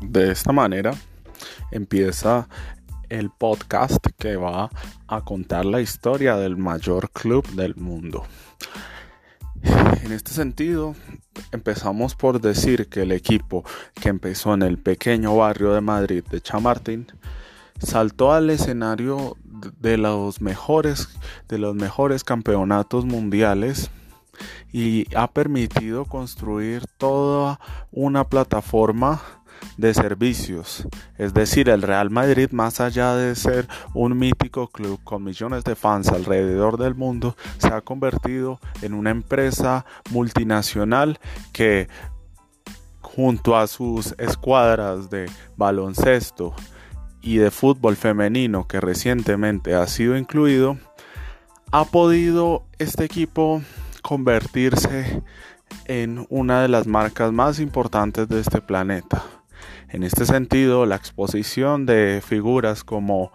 De esta manera empieza el podcast que va a contar la historia del mayor club del mundo. En este sentido, empezamos por decir que el equipo que empezó en el pequeño barrio de Madrid de Chamartín saltó al escenario de los mejores de los mejores campeonatos mundiales y ha permitido construir toda una plataforma de servicios. Es decir, el Real Madrid, más allá de ser un mítico club con millones de fans alrededor del mundo, se ha convertido en una empresa multinacional que junto a sus escuadras de baloncesto y de fútbol femenino que recientemente ha sido incluido, ha podido este equipo convertirse en una de las marcas más importantes de este planeta. En este sentido, la exposición de figuras como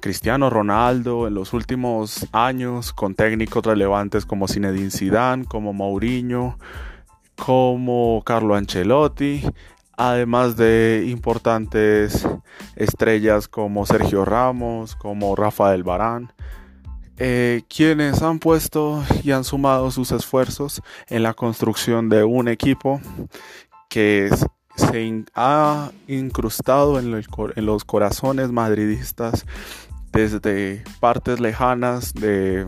Cristiano Ronaldo en los últimos años con técnicos relevantes como Zinedine Zidane, como Mourinho, como Carlo Ancelotti, además de importantes estrellas como Sergio Ramos, como Rafael Barán, eh, quienes han puesto y han sumado sus esfuerzos en la construcción de un equipo que se ha incrustado en, los corazones madridistas desde partes lejanas de,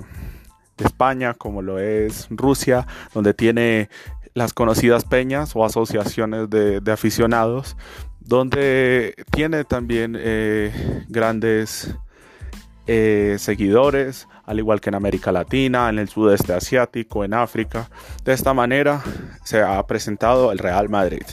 España, como lo es Rusia, donde tiene las conocidas peñas o asociaciones de, aficionados, donde tiene también eh, grandes eh, seguidores, al igual que en América Latina, en el sudeste asiático, en África. De esta manera se ha presentado el Real Madrid.